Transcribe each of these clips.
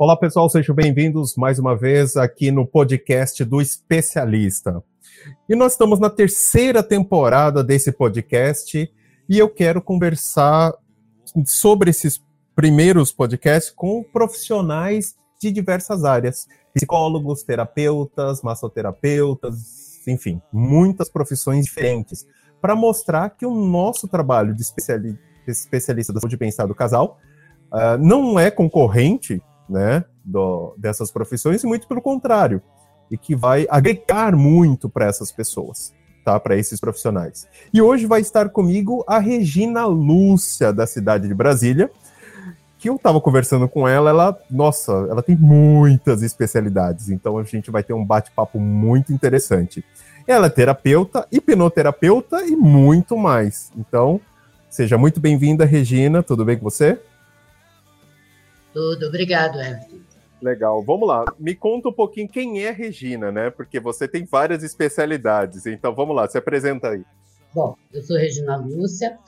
Olá, pessoal, sejam bem-vindos mais uma vez aqui no podcast do Especialista. E nós estamos na terceira temporada desse podcast e eu quero conversar sobre esses primeiros podcasts com profissionais de diversas áreas: psicólogos, terapeutas, massoterapeutas, enfim, muitas profissões diferentes, para mostrar que o nosso trabalho de especialista da saúde e bem-estar do casal uh, não é concorrente né, do, dessas profissões, e muito pelo contrário, e que vai agregar muito para essas pessoas, tá? Para esses profissionais. E hoje vai estar comigo a Regina Lúcia, da cidade de Brasília, que eu estava conversando com ela, ela, nossa, ela tem muitas especialidades, então a gente vai ter um bate-papo muito interessante. Ela é terapeuta, hipnoterapeuta e muito mais. Então, seja muito bem-vinda, Regina, tudo bem com você? Tudo, obrigado, Everton. Legal, vamos lá. Me conta um pouquinho quem é a Regina, né? Porque você tem várias especialidades. Então vamos lá, se apresenta aí. Bom, eu sou Regina Lúcia.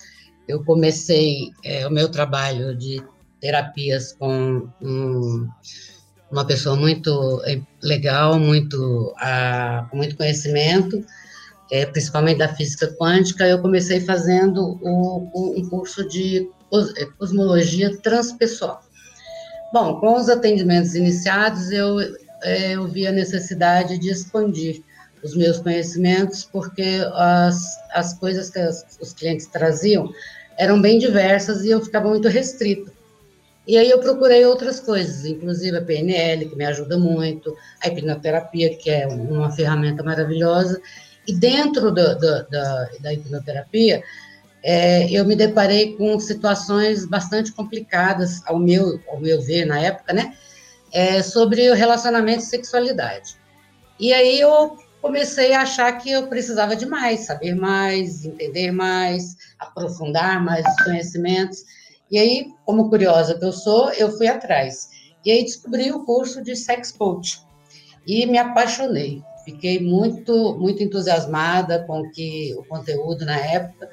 Eu comecei é, o meu trabalho de terapias com um, uma pessoa muito é, legal, muito com muito conhecimento, é, principalmente da física quântica. Eu comecei fazendo o, um curso de é, cosmologia transpessoal. Bom, com os atendimentos iniciados, eu, é, eu vi a necessidade de expandir os meus conhecimentos, porque as, as coisas que as, os clientes traziam eram bem diversas e eu ficava muito restrita. E aí eu procurei outras coisas, inclusive a PNL, que me ajuda muito, a hipnoterapia, que é uma ferramenta maravilhosa. E dentro do, do, da, da hipnoterapia, é, eu me deparei com situações bastante complicadas, ao meu, ao meu ver, na época, né? É, sobre o relacionamento e sexualidade. E aí eu comecei a achar que eu precisava de mais, saber mais, entender mais, aprofundar mais os conhecimentos. E aí, como curiosa que eu sou, eu fui atrás. E aí descobri o curso de sex coach e me apaixonei. Fiquei muito, muito entusiasmada com que o conteúdo na época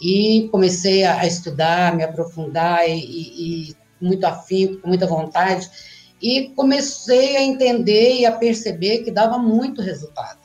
e comecei a, estudar, a me aprofundar e, e, muito afim, com muita vontade, e comecei a entender e a perceber que dava muito resultado.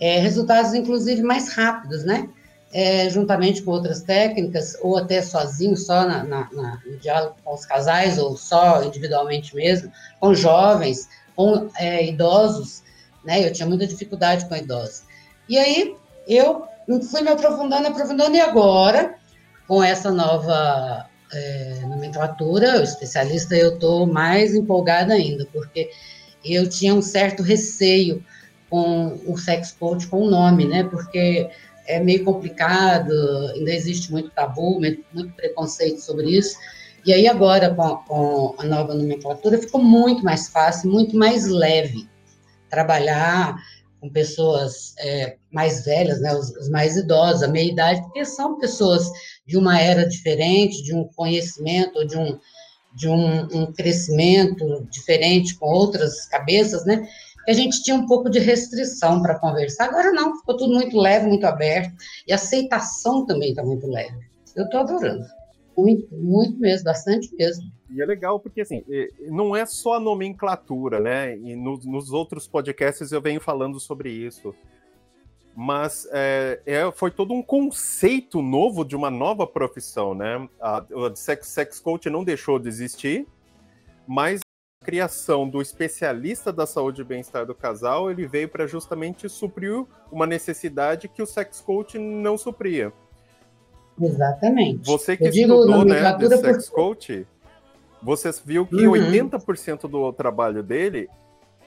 É, resultados, inclusive, mais rápidos, né? É, juntamente com outras técnicas, ou até sozinho, só na, na, na, no diálogo com os casais, ou só individualmente mesmo, com jovens, com é, idosos, né? Eu tinha muita dificuldade com idosos. E aí, eu fui me aprofundando, aprofundando, e agora, com essa nova é, nomenclatura, o especialista, eu estou mais empolgada ainda, porque eu tinha um certo receio com o sex coach com o nome, né? Porque é meio complicado, ainda existe muito tabu, muito preconceito sobre isso. E aí agora, com, com a nova nomenclatura, ficou muito mais fácil, muito mais leve trabalhar com pessoas é, mais velhas, né, os, os, mais idosos, a meia idade, porque são pessoas de uma era diferente, de um conhecimento, de um, de um, um crescimento diferente com outras cabeças, né? Que a gente tinha um pouco de restrição para conversar. Agora não, ficou tudo muito leve, muito aberto, e a aceitação também está muito leve. Eu estou adorando. Muito, muito mesmo, bastante mesmo. E é legal porque, assim, não é só a nomenclatura, né? E no, nos outros podcasts eu venho falando sobre isso. Mas é, é, foi todo um conceito novo de uma nova profissão, né? A, a sex, sex coach não deixou de existir, mas a criação do especialista da saúde e bem-estar do casal, ele veio para justamente suprir uma necessidade que o sex coach não supria Exatamente. Você que estudou, né, de sex por... coach, você viu que uhum. 80% do trabalho dele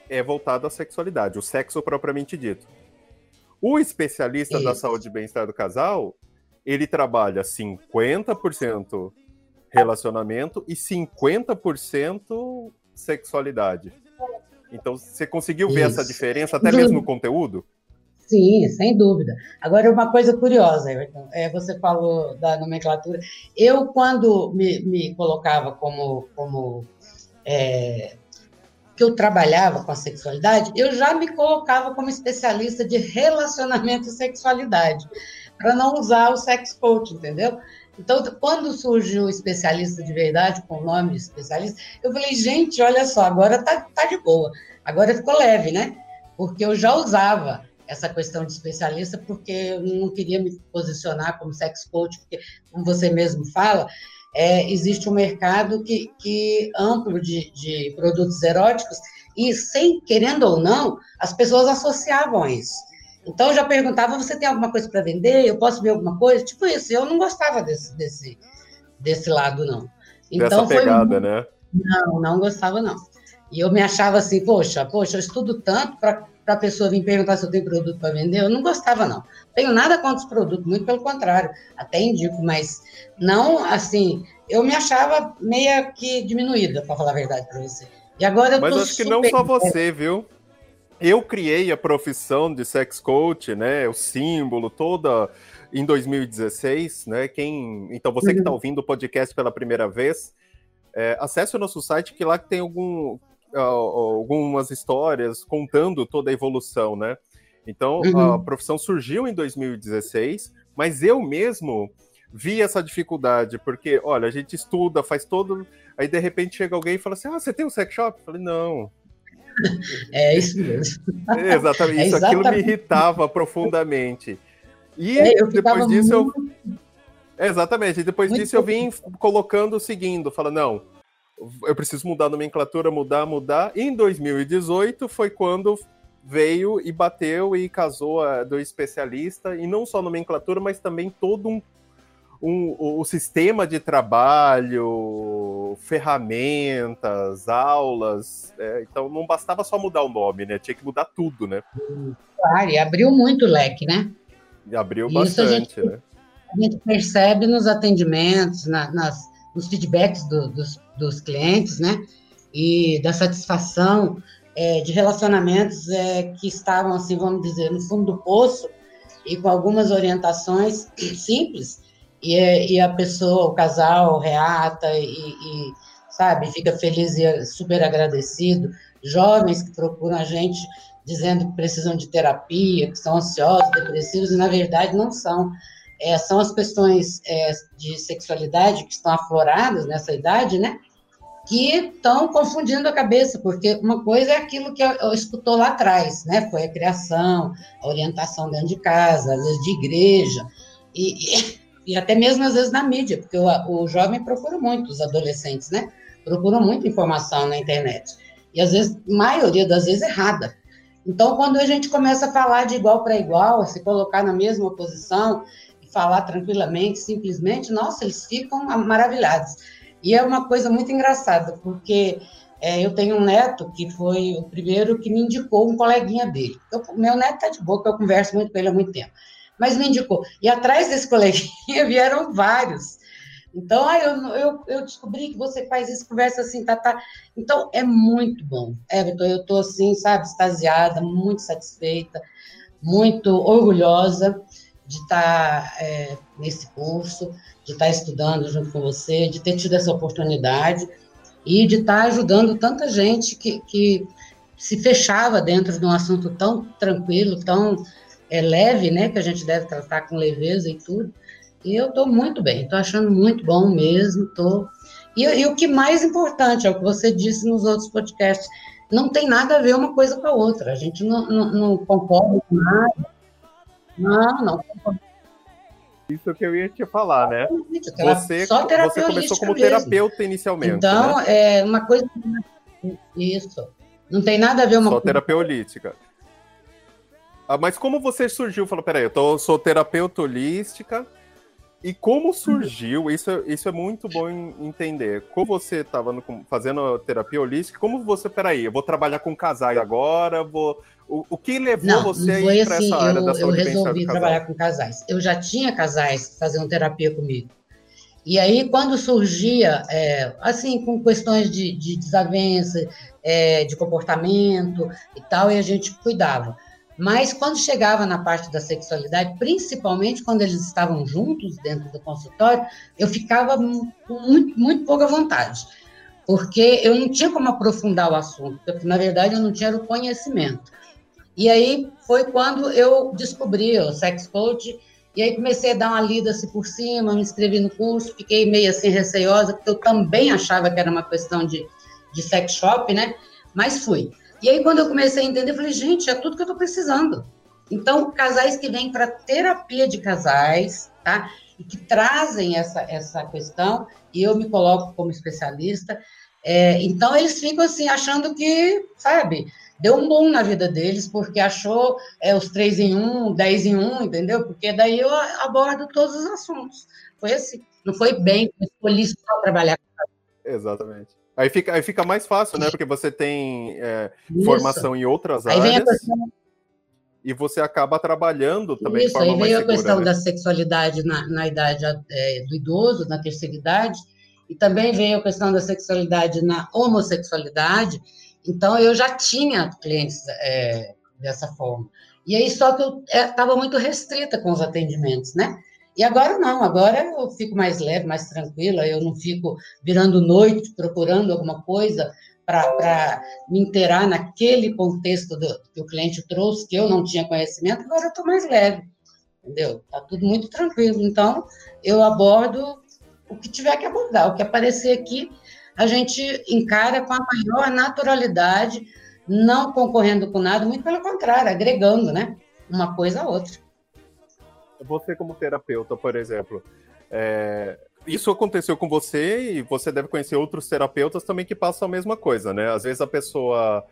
é voltado à sexualidade, o sexo propriamente dito. O especialista Isso. da saúde e bem-estar do casal, ele trabalha 50% relacionamento e 50% sexualidade. Então, você conseguiu ver Isso. essa diferença até mesmo no conteúdo? Sim, sem dúvida. Agora, uma coisa curiosa, Everton, é, você falou da nomenclatura. Eu, quando me, me colocava como, como é, que eu trabalhava com a sexualidade, eu já me colocava como especialista de relacionamento e sexualidade, para não usar o sex coach, entendeu? Então, quando surgiu o especialista de verdade, com o nome de especialista, eu falei, gente, olha só, agora tá, tá de boa, agora ficou leve, né? Porque eu já usava essa questão de especialista, porque eu não queria me posicionar como sex coach, porque, como você mesmo fala, é, existe um mercado que, que amplo de, de produtos eróticos e, sem querendo ou não, as pessoas associavam isso. Então, eu já perguntava, você tem alguma coisa para vender? Eu posso ver alguma coisa? Tipo isso, eu não gostava desse, desse, desse lado, não. Então, Dessa pegada, foi... né? Não, não gostava, não. E eu me achava assim, poxa, poxa, eu estudo tanto para a pessoa vir perguntar se eu tenho produto para vender. Eu não gostava, não. Tenho nada contra os produtos, muito pelo contrário, até indico, mas não assim. Eu me achava meio que diminuída, para falar a verdade para você. E agora eu Mas acho que não só você, viu? Eu criei a profissão de sex coach, né? O símbolo toda em 2016, né? Quem, então você que está uhum. ouvindo o podcast pela primeira vez, é, acesse o nosso site que lá tem algum, algumas histórias contando toda a evolução, né? Então, uhum. a profissão surgiu em 2016, mas eu mesmo vi essa dificuldade, porque, olha, a gente estuda, faz todo. Aí, de repente, chega alguém e fala assim: Ah, você tem um sex shop? Eu falei, não. É isso mesmo. É exatamente, isso, é exatamente. aquilo me irritava profundamente. E é, depois disso muito... eu. Exatamente, e depois muito disso eu vim colocando, seguindo, falando, não, eu preciso mudar a nomenclatura, mudar, mudar. E em 2018 foi quando veio e bateu e casou a, do especialista, e não só nomenclatura, mas também todo um, um o, o sistema de trabalho, ferramentas, aulas. É, então não bastava só mudar o nome, né? Tinha que mudar tudo, né? Claro, e abriu muito o leque, né? E abriu bastante, a gente, né? A gente percebe nos atendimentos, na, nas os feedbacks do, dos, dos clientes, né? E da satisfação é, de relacionamentos é, que estavam, assim, vamos dizer, no fundo do poço e com algumas orientações simples. E, é, e a pessoa, o casal, reata e, e, sabe, fica feliz e super agradecido. Jovens que procuram a gente dizendo que precisam de terapia, que são ansiosos, depressivos, e na verdade não são é, são as questões é, de sexualidade que estão afloradas nessa idade, né? Que estão confundindo a cabeça, porque uma coisa é aquilo que eu, eu escutou lá atrás, né? Foi a criação, a orientação dentro de casa, às vezes de igreja, e, e, e até mesmo às vezes na mídia, porque o, o jovem procura muito, os adolescentes, né? Procuram muita informação na internet. E às vezes, maioria das vezes, errada. Então, quando a gente começa a falar de igual para igual, se colocar na mesma posição, falar tranquilamente, simplesmente, nossa, eles ficam maravilhados. E é uma coisa muito engraçada, porque é, eu tenho um neto que foi o primeiro que me indicou um coleguinha dele. Eu, meu neto está de boa, eu converso muito com ele há muito tempo, mas me indicou. E atrás desse coleguinha vieram vários. Então, ah, eu, eu, eu descobri que você faz isso, conversa assim, tá, tá. Então, é muito bom. Everton, eu estou assim, sabe, extasiada, muito satisfeita, muito orgulhosa de estar tá, é, nesse curso, de estar tá estudando junto com você, de ter tido essa oportunidade e de estar tá ajudando tanta gente que, que se fechava dentro de um assunto tão tranquilo, tão é, leve, né, que a gente deve tratar com leveza e tudo. E eu estou muito bem, estou achando muito bom mesmo, estou... E, e, o que mais importante, é o que você disse nos outros podcasts, não tem nada a ver uma coisa com a outra, a gente não, não, não concorda com nada, não, não. Isso que eu ia te falar, né? Você, você começou como mesmo. terapeuta inicialmente. Então, né? é uma coisa. Isso. Não tem nada a ver uma Só terapia holística. Ah, mas como você surgiu? Falou, peraí, eu tô, sou terapeuta holística. E como surgiu? Isso, isso é muito bom entender. Como você estava fazendo terapia holística, como você, peraí, eu vou trabalhar com casais agora, vou o, o que levou não, você a ir para assim, essa área eu, da saúde Eu resolvi trabalhar com casais. Eu já tinha casais fazendo terapia comigo. E aí, quando surgia, é, assim, com questões de, de desavença, é, de comportamento e tal, e a gente cuidava. Mas quando chegava na parte da sexualidade, principalmente quando eles estavam juntos dentro do consultório, eu ficava com muito, muito pouca vontade, porque eu não tinha como aprofundar o assunto, porque, na verdade, eu não tinha o conhecimento. E aí foi quando eu descobri o sex coach E aí comecei a dar uma lida assim por cima, me inscrevi no curso, fiquei meio assim receosa, porque eu também achava que era uma questão de, de sex shop, né? Mas fui. E aí quando eu comecei a entender, eu falei, gente, é tudo que eu estou precisando. Então, casais que vêm para terapia de casais, tá? E que trazem essa, essa questão, e eu me coloco como especialista, é, então eles ficam assim, achando que, sabe, deu um bom na vida deles, porque achou é, os três em um, dez em um, entendeu? Porque daí eu abordo todos os assuntos. Foi assim. Não foi bem, eu escolhi só trabalhar com Exatamente. Aí fica, aí fica mais fácil, né? Porque você tem é, formação em outras aí áreas. Questão... E você acaba trabalhando também Isso, de forma aí veio a questão né? da sexualidade na, na idade é, do idoso, na terceira idade, e também veio a questão da sexualidade na homossexualidade, então, eu já tinha clientes é, dessa forma. E aí, só que eu estava é, muito restrita com os atendimentos, né? E agora não, agora eu fico mais leve, mais tranquila, eu não fico virando noite procurando alguma coisa para me inteirar naquele contexto do, que o cliente trouxe, que eu não tinha conhecimento, agora eu estou mais leve, entendeu? Está tudo muito tranquilo. Então, eu abordo o que tiver que abordar, o que aparecer aqui, a gente encara com a maior naturalidade, não concorrendo com nada, muito pelo contrário, agregando, né? Uma coisa a outra. Você, como terapeuta, por exemplo, é, isso aconteceu com você e você deve conhecer outros terapeutas também que passam a mesma coisa, né? Às vezes a pessoa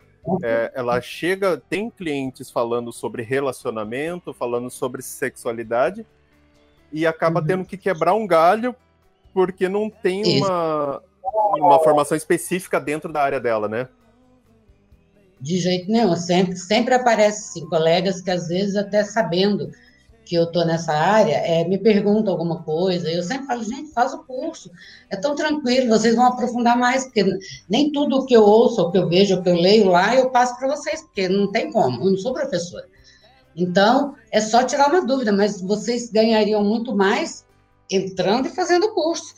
é, ela chega, tem clientes falando sobre relacionamento, falando sobre sexualidade e acaba uhum. tendo que quebrar um galho porque não tem uma, uma formação específica dentro da área dela, né? De jeito nenhum. Sempre, sempre aparece assim, colegas que às vezes até sabendo que eu estou nessa área, é, me perguntam alguma coisa, eu sempre falo, gente, faz o curso, é tão tranquilo, vocês vão aprofundar mais, porque nem tudo o que eu ouço, o que eu vejo, o que eu leio lá, eu passo para vocês, porque não tem como, eu não sou professora. Então, é só tirar uma dúvida, mas vocês ganhariam muito mais entrando e fazendo o curso.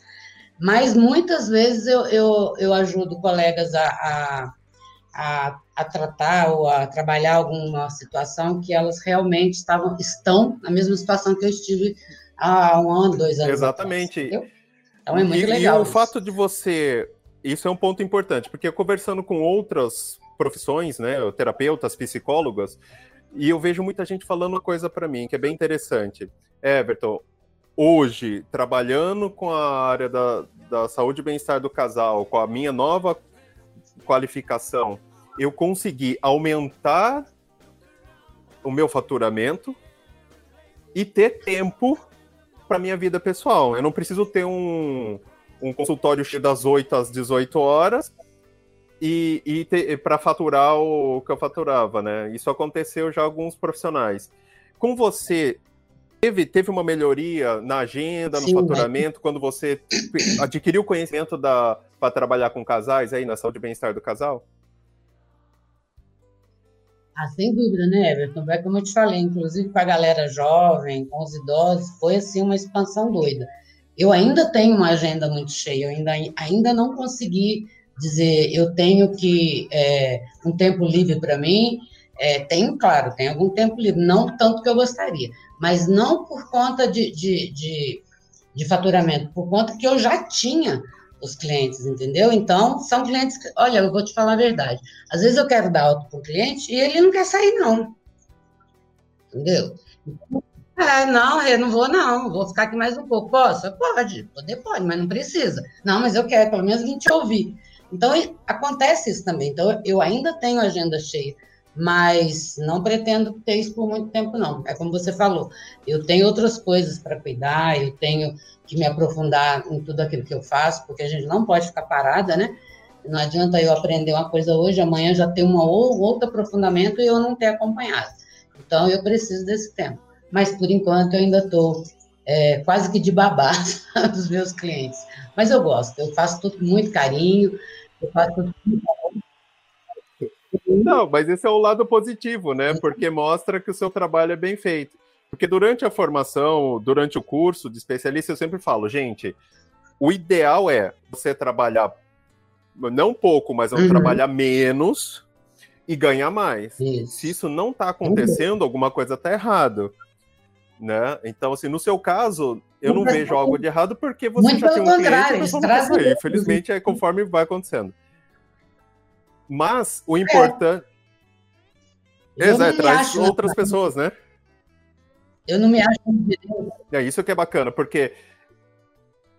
Mas muitas vezes eu, eu, eu ajudo colegas a, a, a, a, tratar ou a trabalhar alguma situação que elas realmente estavam, estão na mesma situação que eu estive há um ano, dois anos. Exatamente. Atrás, então é muito e, legal. E o isso. fato de você. Isso é um ponto importante, porque conversando com outras profissões, né, terapeutas, psicólogas, e eu vejo muita gente falando uma coisa para mim que é bem interessante. Everton, hoje, trabalhando com a área da, da saúde e bem-estar do casal, com a minha nova qualificação, eu consegui aumentar o meu faturamento e ter tempo para minha vida pessoal. Eu não preciso ter um, um consultório cheio das 8 às 18 horas e, e para faturar o que eu faturava, né? Isso aconteceu já alguns profissionais. Com você, Teve, teve uma melhoria na agenda, no Sim, faturamento, mas... quando você adquiriu conhecimento para trabalhar com casais aí na saúde e bem-estar do casal? Ah, sem dúvida, né, Everton? É como eu te falei, inclusive com a galera jovem, com os idosos, foi assim uma expansão doida. Eu ainda tenho uma agenda muito cheia, eu ainda, ainda não consegui dizer, eu tenho que é, um tempo livre para mim. É, tenho, claro, tenho algum tempo livre, não tanto que eu gostaria, mas não por conta de, de, de, de faturamento, por conta que eu já tinha os clientes, entendeu? Então, são clientes que, olha, eu vou te falar a verdade. Às vezes eu quero dar alta para o cliente e ele não quer sair, não. Entendeu? É, não, eu não vou, não. Vou ficar aqui mais um pouco. Posso? Pode. Poder pode, mas não precisa. Não, mas eu quero, pelo menos, a gente ouvir. Então, acontece isso também. Então, eu ainda tenho agenda cheia mas não pretendo ter isso por muito tempo, não. É como você falou, eu tenho outras coisas para cuidar, eu tenho que me aprofundar em tudo aquilo que eu faço, porque a gente não pode ficar parada, né? Não adianta eu aprender uma coisa hoje, amanhã já ter um outro aprofundamento e eu não ter acompanhado. Então, eu preciso desse tempo. Mas, por enquanto, eu ainda estou é, quase que de babá dos meus clientes. Mas eu gosto, eu faço tudo com muito carinho, eu faço tudo com muito não, mas esse é o lado positivo, né? Porque mostra que o seu trabalho é bem feito. Porque durante a formação, durante o curso de especialista, eu sempre falo, gente, o ideal é você trabalhar não pouco, mas uhum. trabalhar menos e ganhar mais. Isso. Se isso não está acontecendo, alguma coisa está errada. Né? Então, assim, no seu caso, eu não vejo algo de errado porque você Muito já tem um cliente e traz aí. Infelizmente, é conforme vai acontecendo. Mas o é. importante. É. Exato, traz outras pessoas, né? Eu não me acho. É isso que é bacana, porque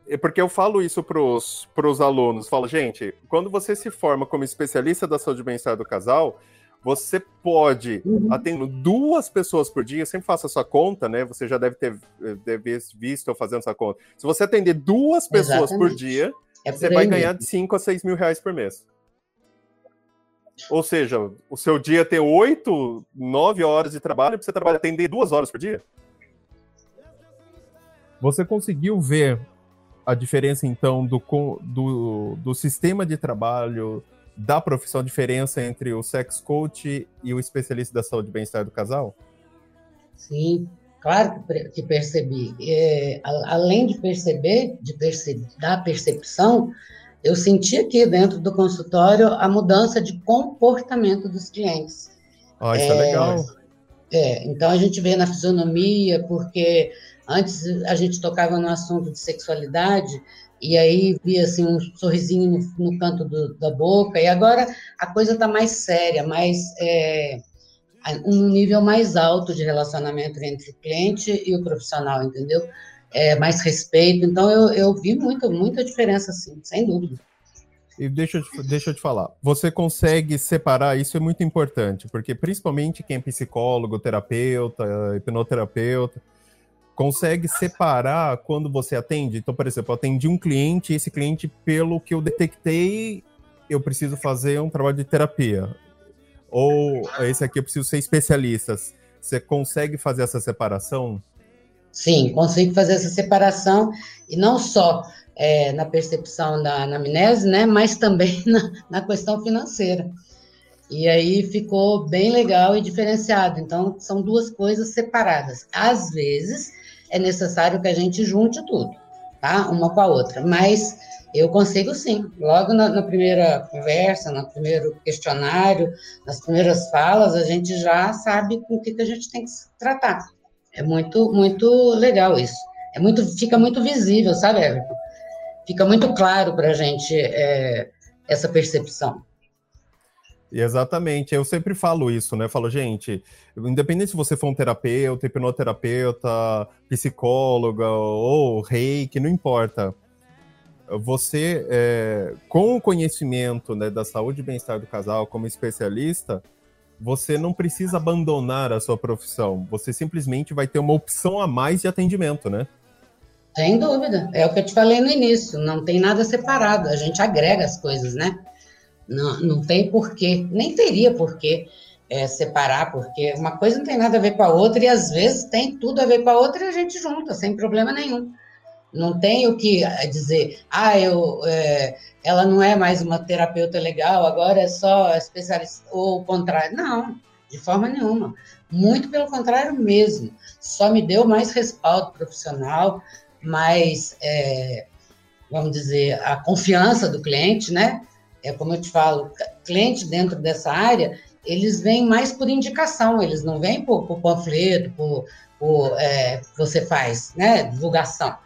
é porque eu falo isso para os alunos. Falo, gente, quando você se forma como especialista da saúde e bem-estar do casal, você pode, uhum. atendendo duas pessoas por dia, sempre faça essa conta, né? Você já deve ter deve visto eu fazendo essa conta. Se você atender duas pessoas Exatamente. por dia, é você vai ganhar de 5 a 6 mil reais por mês. Ou seja, o seu dia tem 8, 9 horas de trabalho, você trabalha atender duas horas por dia. Você conseguiu ver a diferença, então, do, do, do sistema de trabalho da profissão, a diferença entre o sex coach e o especialista da saúde e bem-estar do casal? Sim, claro que percebi. É, além de perceber, de perceber, da percepção, eu senti aqui dentro do consultório a mudança de comportamento dos clientes. Ah, isso é, é legal. É, então a gente vê na fisionomia, porque antes a gente tocava no assunto de sexualidade, e aí via assim um sorrisinho no, no canto do, da boca, e agora a coisa está mais séria, mais é, um nível mais alto de relacionamento entre o cliente e o profissional, entendeu? É, mais respeito, então eu, eu vi muito, muita diferença, assim, sem dúvida. E deixa eu, te, deixa eu te falar, você consegue separar, isso é muito importante, porque principalmente quem é psicólogo, terapeuta, hipnoterapeuta, consegue separar quando você atende. Então, por exemplo, eu atendi um cliente, e esse cliente, pelo que eu detectei, eu preciso fazer um trabalho de terapia. Ou esse aqui eu preciso ser especialista. Você consegue fazer essa separação? Sim, consigo fazer essa separação, e não só é, na percepção da anamnese, né, mas também na, na questão financeira. E aí ficou bem legal e diferenciado. Então, são duas coisas separadas. Às vezes, é necessário que a gente junte tudo, tá? Uma com a outra. Mas eu consigo sim. Logo na, na, primeira conversa, no primeiro questionário, nas primeiras falas, a gente já sabe com o que, que a gente tem que se tratar. É muito, muito legal isso. É muito, fica muito visível, sabe? Fica muito claro para a gente é, essa percepção. Exatamente, eu sempre falo isso, né? Eu falo, gente, independente se você for um terapeuta, hipnoterapeuta, psicóloga ou reiki, não importa. Você, é, com o conhecimento né, da saúde e bem-estar do casal como especialista, você não precisa abandonar a sua profissão. Você simplesmente vai ter uma opção a mais de atendimento, né? Sem dúvida. É o que eu te falei no início. Não tem nada separado. A gente agrega as coisas, né? Não, não tem porquê, nem teria porquê é, separar, porque uma coisa não tem nada a ver com a outra, e às vezes tem tudo a ver com a outra e a gente junta, sem problema nenhum. Não tem o que é, dizer, ah, eu, é, ela não é mais uma terapeuta legal, agora é só especialista, ou o contrário. Não, de forma nenhuma. Muito pelo contrário mesmo. Só me deu mais respaldo profissional, mais, é, vamos dizer, a confiança do cliente, né? é como eu te falo, clientes dentro dessa área, eles vêm mais por indicação, eles não vêm por, por panfleto, por, por é, você faz, né, divulgação.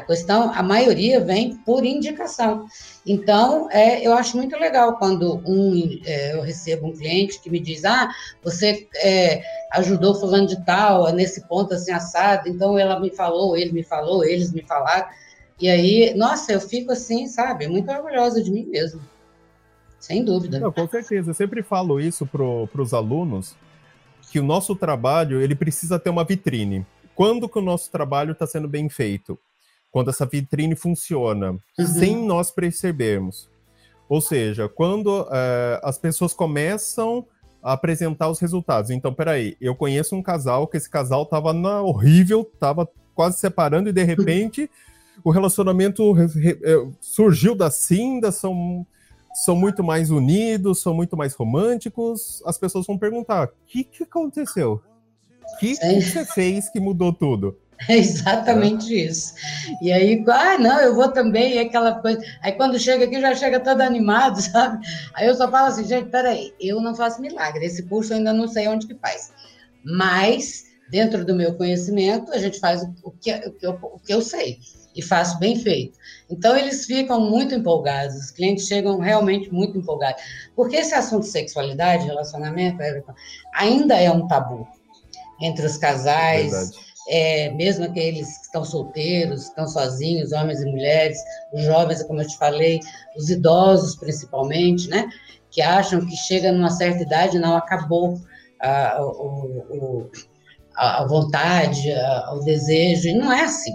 A questão, a maioria vem por indicação. Então, é, eu acho muito legal quando um, é, eu recebo um cliente que me diz, ah, você é, ajudou fulano de tal, nesse ponto assim, assado, então ela me falou, ele me falou, eles me falaram, e aí, nossa, eu fico assim, sabe, muito orgulhosa de mim mesmo. Sem dúvida. Não, com certeza. Eu sempre falo isso para os alunos, que o nosso trabalho ele precisa ter uma vitrine. Quando que o nosso trabalho está sendo bem feito? Quando essa vitrine funciona, uhum. sem nós percebermos. Ou seja, quando é, as pessoas começam a apresentar os resultados. Então, peraí, eu conheço um casal que esse casal estava na horrível, estava quase separando e de repente o relacionamento é, surgiu da cinda, são são muito mais unidos, são muito mais românticos, as pessoas vão perguntar: o que, que aconteceu? O que, que você fez que mudou tudo? É exatamente é. isso. E aí, ah, não, eu vou também, é aquela coisa. Aí quando chega aqui, já chega todo animado, sabe? Aí eu só falo assim, gente, peraí, eu não faço milagre, esse curso eu ainda não sei onde que faz. Mas dentro do meu conhecimento, a gente faz o que, o que, eu, o que eu sei e faço bem feito. Então, eles ficam muito empolgados, os clientes chegam realmente muito empolgados. Porque esse assunto de sexualidade, relacionamento, ainda é um tabu entre os casais, é, mesmo aqueles que estão solteiros, estão sozinhos, homens e mulheres, os jovens, como eu te falei, os idosos principalmente, né? Que acham que chega numa certa idade, não acabou a, a, a vontade, a, o desejo, e não é assim.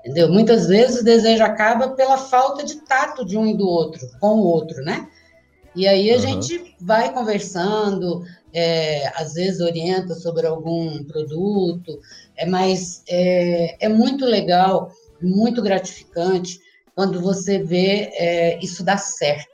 Entendeu? Muitas vezes o desejo acaba pela falta de tato de um e do outro, com o outro, né? E aí a uhum. gente vai conversando, é, às vezes orienta sobre algum produto, é, mas é, é muito legal, muito gratificante quando você vê é, isso dar certo,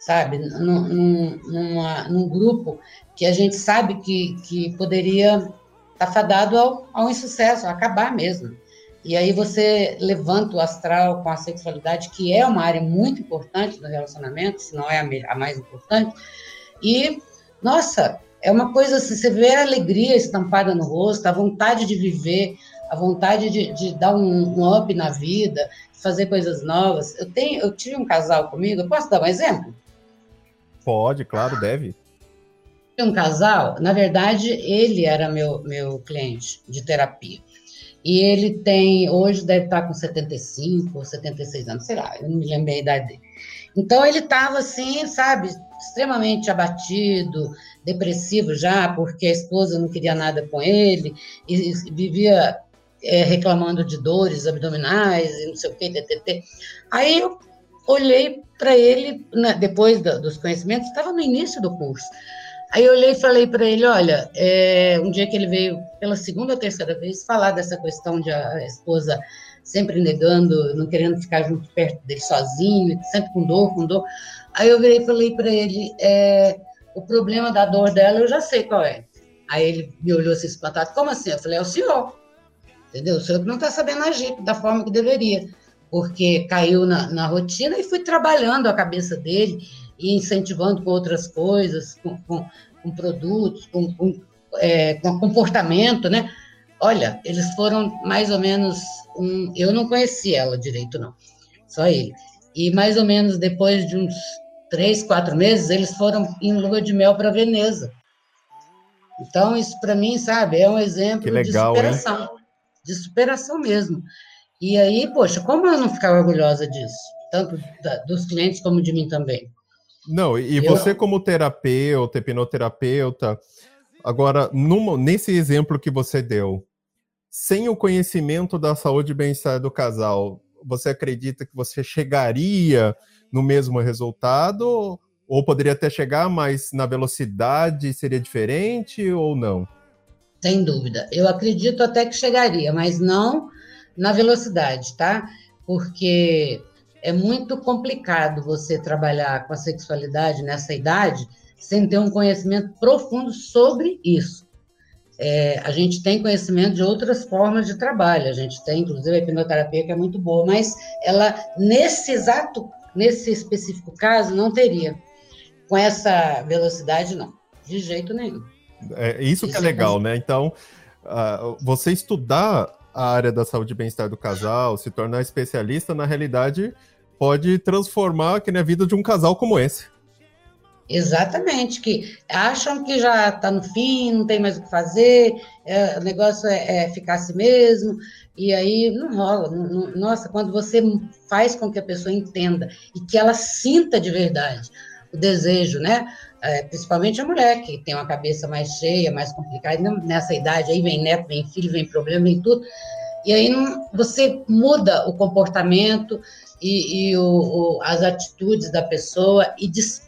sabe? Num, num, numa, num grupo que a gente sabe que, que poderia estar tá fadado ao, ao insucesso, a acabar mesmo. E aí você levanta o astral com a sexualidade, que é uma área muito importante no relacionamento, se não é a mais importante. E, nossa, é uma coisa assim, você vê a alegria estampada no rosto, a vontade de viver, a vontade de, de dar um, um, up na vida, fazer coisas novas. Eu tenho, eu tive um casal comigo, eu posso dar um exemplo? Pode, claro, deve. Um casal, na verdade, ele era meu, meu cliente de terapia. E ele tem, hoje deve estar com 75 ou 76 anos, sei lá, eu não me lembro a idade dele. Então ele estava assim, sabe, extremamente abatido, depressivo já, porque a esposa não queria nada com ele, e, vivia é, reclamando de dores abdominais e não sei o que, ttt. Aí eu olhei para ele, né, depois do, dos conhecimentos, estava no início do curso. Aí eu olhei e falei para ele, olha, é, um dia que ele veio pela segunda ou terceira vez falar dessa questão de a esposa sempre negando, não querendo ficar junto perto dele sozinho, sempre com dor, com dor. Aí eu virei e falei para ele, é, o problema da dor dela eu já sei qual é. Aí ele me olhou assim espantado, como assim? Eu falei, é o senhor, entendeu? O senhor não está sabendo agir da forma que deveria, porque caiu na, na rotina e fui trabalhando a cabeça dele, e incentivando com outras coisas, com, com, com produtos, com, com, é, com, comportamento, né? Olha, eles foram mais ou menos um, eu não conhecia ela direito não, só ele. E mais ou menos depois de uns três, quatro meses, eles foram em lua de mel para Veneza. Então isso para mim, sabe, é um exemplo legal, de superação, hein? de superação mesmo. E aí, poxa, como eu não ficava orgulhosa disso, tanto da, dos clientes como de mim também. Não, e eu... você como terapeuta, hipnoterapeuta, agora, numa, nesse exemplo que você deu, sem o conhecimento da saúde e bem-estar do casal, você acredita que você chegaria no mesmo resultado? Ou poderia até chegar, mas na velocidade seria diferente ou não? Sem dúvida. Eu acredito até que chegaria, mas não na velocidade, tá? Porque é muito complicado você trabalhar com a sexualidade nessa idade sem ter um conhecimento profundo sobre isso. É, a gente tem conhecimento de outras formas de trabalho, a gente tem, inclusive, a hipnoterapia, que é muito boa, mas ela, nesse exato, nesse específico caso, não teria. Com essa velocidade, não, de jeito nenhum. É, isso, isso que é legal, é né? Então, uh, você estudar a área da saúde e bem-estar do casal, se tornar especialista, na realidade, pode transformar que a vida de um casal como esse. Exatamente, que acham que já está no fim, não tem mais o que fazer, é, o negócio é, é, ficar assim mesmo, e aí não rola. Não, não, nossa, quando você faz com que a pessoa entenda e que ela sinta de verdade o desejo, né? É, principalmente a mulher, que tem uma cabeça mais cheia, mais complicada, nessa idade aí vem neto, vem filho, vem problema, vem tudo. E aí não, você muda o comportamento e, e o, o, as atitudes da pessoa e desperta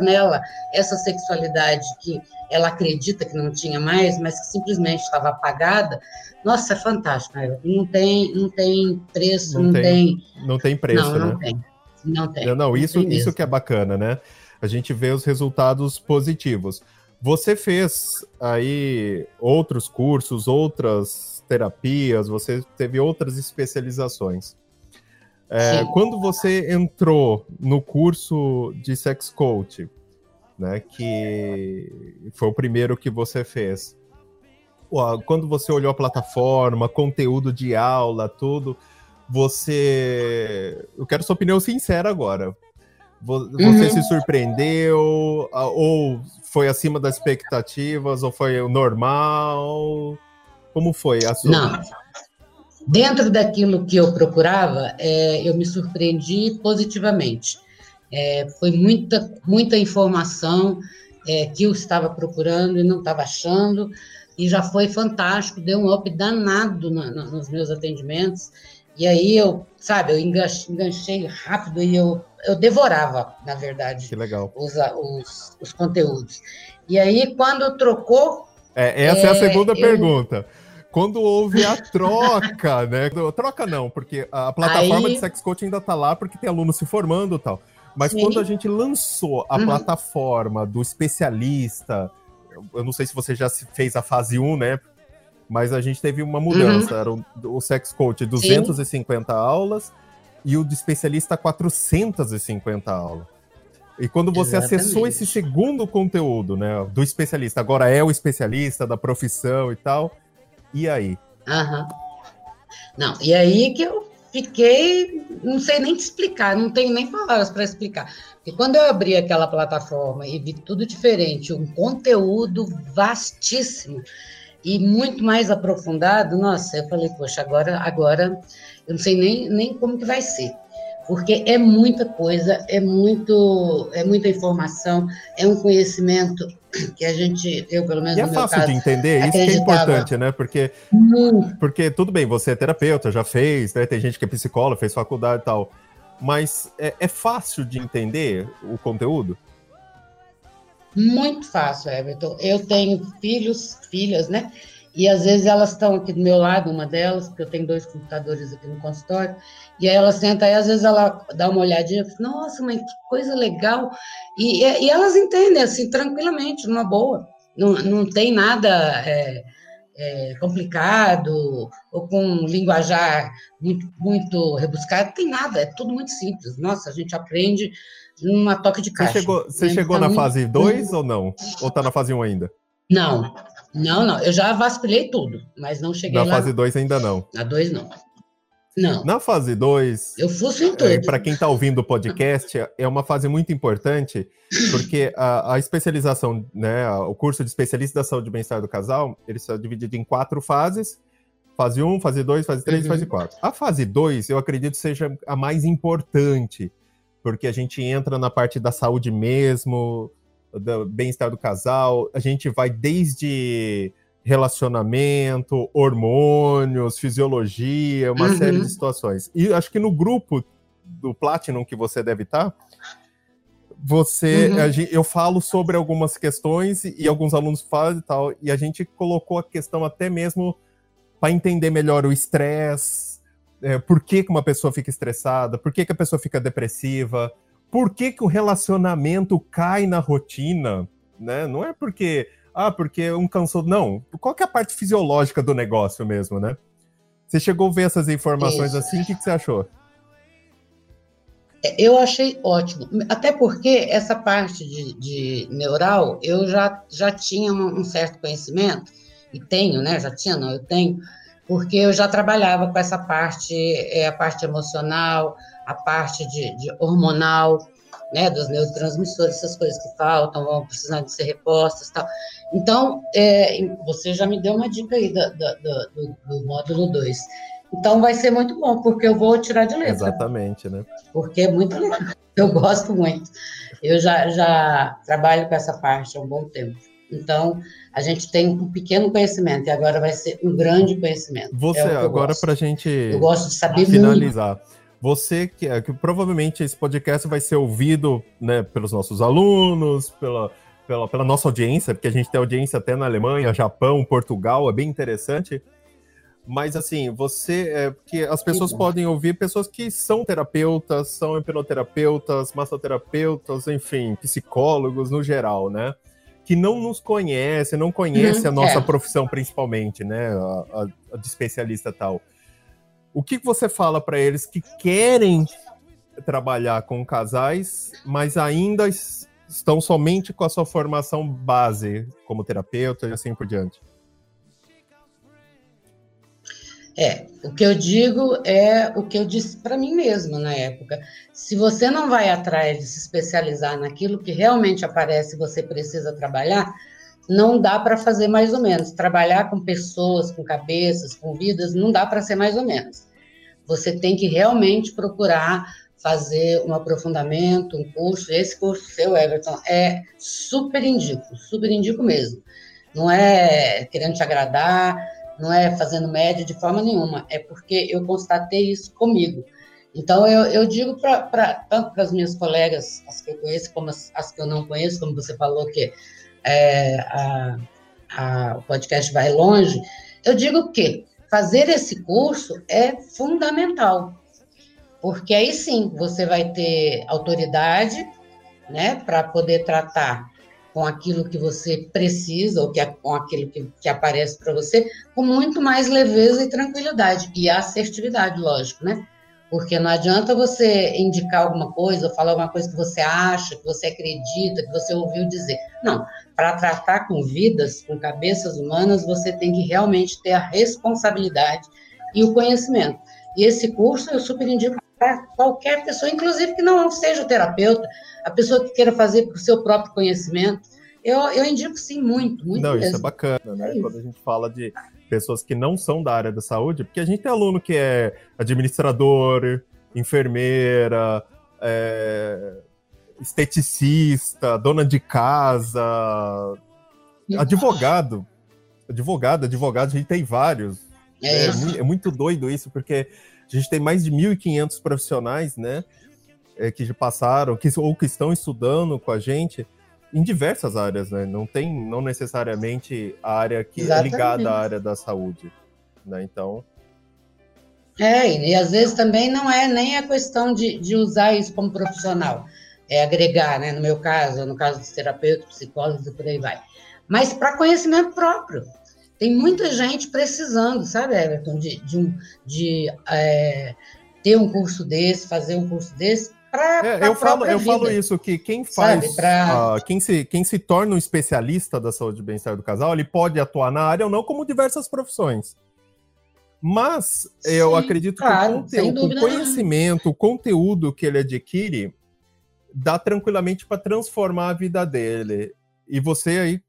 nela essa sexualidade que ela acredita que não tinha mais, mas que simplesmente estava apagada. Nossa, é fantástico, né? Não tem, não tem preço, não, não tem, tem, Não tem preço, não, né? Não tem. Não tem. Não, não isso, tem isso que é bacana, né? A gente vê os resultados positivos. Você fez aí outros cursos, outras terapias, você teve outras especializações. É, quando você entrou no curso de sex coach, né, que foi o primeiro que você fez, quando você olhou a plataforma, conteúdo de aula, tudo, você. Eu quero sua opinião sincera agora. Você uhum. se surpreendeu? Ou foi acima das expectativas? Ou foi o normal? Como foi a sua? Não. Dentro daquilo que eu procurava, é, eu me surpreendi positivamente. É, foi muita, muita informação é, que eu estava procurando e não estava achando, e já foi fantástico, deu um up danado na, na, nos meus atendimentos. E aí eu, sabe, eu enganchei rápido e eu, eu devorava, na verdade, que legal. Os, os, os conteúdos. E aí, quando trocou. É, essa é, é a segunda eu... pergunta. Quando houve a troca, né? Troca não, porque a plataforma aí... de sex coach ainda está lá porque tem aluno se formando e tal. Mas Sim. quando a gente lançou a uhum. plataforma do especialista, eu não sei se você já fez a fase 1, né? Mas a gente teve uma mudança. Uhum. Era o, o Sex Coach 250 Sim. aulas e o de especialista 450 aulas. E quando você Exatamente. acessou esse segundo conteúdo, né, do especialista, agora é o especialista da profissão e tal, e aí? Aham. Não, e aí que eu fiquei, não sei nem te explicar, não tenho nem palavras para explicar. Porque quando eu abri aquela plataforma e vi tudo diferente, um conteúdo vastíssimo, e muito mais aprofundado, nossa, eu falei, poxa, agora, agora eu não sei nem, nem como que vai ser. Porque é muita coisa, é muito, é muita informação, é um conhecimento que a gente, eu pelo menos e é fácil caso, de entender, isso que é importante, né? Porque, hum. porque tudo bem, você é terapeuta, já fez, né? Tem gente que é psicóloga, fez faculdade e tal. Mas é, é fácil de entender o conteúdo? Muito fácil, Everton. Eu tenho filhos, filhas, né? E às vezes elas estão aqui do meu lado, uma delas, porque eu tenho dois computadores aqui no consultório, e aí ela senta aí, às vezes ela dá uma olhadinha, nossa, mas que coisa legal. E, e elas entendem, assim, tranquilamente, numa boa. Não, não tem nada é, é, complicado ou com linguajar muito, muito rebuscado, tem nada, é tudo muito simples. Nossa, a gente aprende numa toque de caixa. Você chegou, você né? chegou na fase 2 ou não? Ou tá na fase 1 um ainda? Não, não, não. Eu já vasculhei tudo, mas não cheguei na lá. Na fase 2 ainda não. Na 2 não. Não. Na fase 2. Eu fuço em tudo. É, Para quem está ouvindo o podcast, é uma fase muito importante, porque a, a, especialização, né, o curso de especialista da saúde e bem-estar do casal, ele está dividido em quatro fases. Fase 1, um, fase 2, fase 3 e uhum. fase 4. A fase 2, eu acredito, seja a mais importante, porque a gente entra na parte da saúde mesmo, do bem-estar do casal, a gente vai desde relacionamento, hormônios, fisiologia, uma uhum. série de situações. E acho que no grupo do Platinum que você deve estar, você, uhum. eu falo sobre algumas questões e alguns alunos falam e tal, e a gente colocou a questão até mesmo para entender melhor o estresse, é, por que, que uma pessoa fica estressada, por que, que a pessoa fica depressiva, por que, que o relacionamento cai na rotina, né? Não é porque, ah, porque um cansou. Não, qual que é a parte fisiológica do negócio mesmo, né? Você chegou a ver essas informações Isso. assim, o que, que você achou? É, eu achei ótimo, até porque essa parte de, de neural eu já, já tinha um, um certo conhecimento, e tenho, né? Já tinha, não, eu tenho, porque eu já trabalhava com essa parte, é, a parte emocional, a parte de, de hormonal, né, dos neurotransmissores, essas coisas que faltam, vão precisando de ser repostas tal. Então, é, você já me deu uma dica aí do, do módulo 2. Então, vai ser muito bom, porque eu vou tirar de letra. Exatamente, né? Porque é muito legal. Eu gosto muito. Eu já, já trabalho com essa parte há um bom tempo. Então, a gente tem um pequeno conhecimento e agora vai ser um grande conhecimento. Você, é agora para a gente eu gosto de saber finalizar. Muito. Você que, é, que provavelmente esse podcast vai ser ouvido né, pelos nossos alunos, pela, pela, pela nossa audiência, porque a gente tem audiência até na Alemanha, Japão, Portugal, é bem interessante. Mas assim, você é que as pessoas podem ouvir pessoas que são terapeutas, são hipnoterapeutas, massoterapeutas, enfim, psicólogos no geral, né? que não nos conhece, não conhece uhum, a nossa é. profissão principalmente, né, a, a, a, de especialista tal. O que você fala para eles que querem trabalhar com casais, mas ainda estão somente com a sua formação base como terapeuta e assim por diante? É, o que eu digo é o que eu disse para mim mesma na época. Se você não vai atrás de se especializar naquilo que realmente aparece e você precisa trabalhar, não dá para fazer mais ou menos. Trabalhar com pessoas, com cabeças, com vidas, não dá para ser mais ou menos. Você tem que realmente procurar fazer um aprofundamento, um curso. Esse curso seu, Everton, é super indico, super indico mesmo. Não é querendo te agradar, não é fazendo média de forma nenhuma, é porque eu constatei isso comigo. Então, eu, eu digo para tanto para as minhas colegas, as que eu conheço, como as, as, que eu não conheço, como você falou que é, a, a, o podcast vai longe, eu digo que fazer esse curso é fundamental, porque aí sim você vai ter autoridade né, para poder tratar com aquilo que você precisa, ou que, com aquilo que, que aparece para você, com muito mais leveza e tranquilidade, e assertividade, lógico, né? Porque não adianta você indicar alguma coisa, ou falar alguma coisa que você acha, que você acredita, que você ouviu dizer. Não, para tratar com vidas, com cabeças humanas, você tem que realmente ter a responsabilidade e o conhecimento. E esse curso eu super indico para qualquer pessoa, inclusive que não seja o terapeuta, a pessoa que queira fazer por seu próprio conhecimento. Eu, eu indico sim muito, muito Não, mesmo. isso é bacana, né? É Quando a gente fala de pessoas que não são da área da saúde, porque a gente tem aluno que é administrador, enfermeira, é, esteticista, dona de casa, advogado. Advogado, advogado, a gente tem vários. É, é, é muito doido isso, porque a gente tem mais de 1.500 profissionais, né? É, que já passaram, que, ou que estão estudando com a gente em diversas áreas, né? Não tem, não necessariamente a área que Exatamente. é ligada à área da saúde, né? Então. É, e às vezes também não é nem a questão de, de usar isso como profissional, é agregar, né? No meu caso, no caso dos terapeutas, psicólogos e por aí vai. Mas para conhecimento próprio. Tem muita gente precisando, sabe, Everton, de, de, um, de é, ter um curso desse, fazer um curso desse, Pra, é, eu falo, eu falo isso que quem faz, Sabe, pra... uh, quem, se, quem se torna um especialista da saúde e bem-estar do casal, ele pode atuar na área ou não, como diversas profissões. Mas Sim, eu acredito claro, que o, conteúdo, o conhecimento, o conteúdo que ele adquire, dá tranquilamente para transformar a vida dele. E você aí.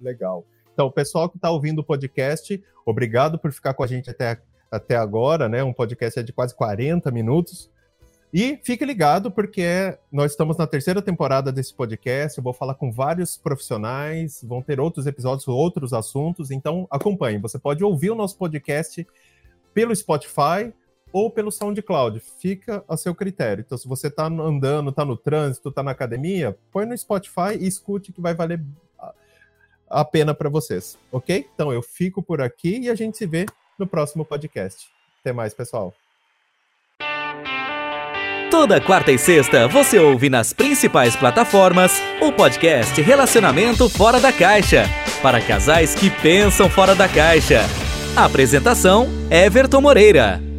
Legal. Então, o pessoal que está ouvindo o podcast, obrigado por ficar com a gente até, até agora, né? Um podcast é de quase 40 minutos. E fique ligado, porque nós estamos na terceira temporada desse podcast. Eu vou falar com vários profissionais, vão ter outros episódios, outros assuntos. Então, acompanhe. Você pode ouvir o nosso podcast pelo Spotify ou pelo SoundCloud. Fica a seu critério. Então, se você está andando, está no trânsito, está na academia, põe no Spotify e escute que vai valer a pena para vocês, ok? Então, eu fico por aqui e a gente se vê no próximo podcast. Até mais, pessoal. Toda quarta e sexta você ouve nas principais plataformas o podcast Relacionamento Fora da Caixa para casais que pensam fora da caixa. Apresentação: Everton Moreira.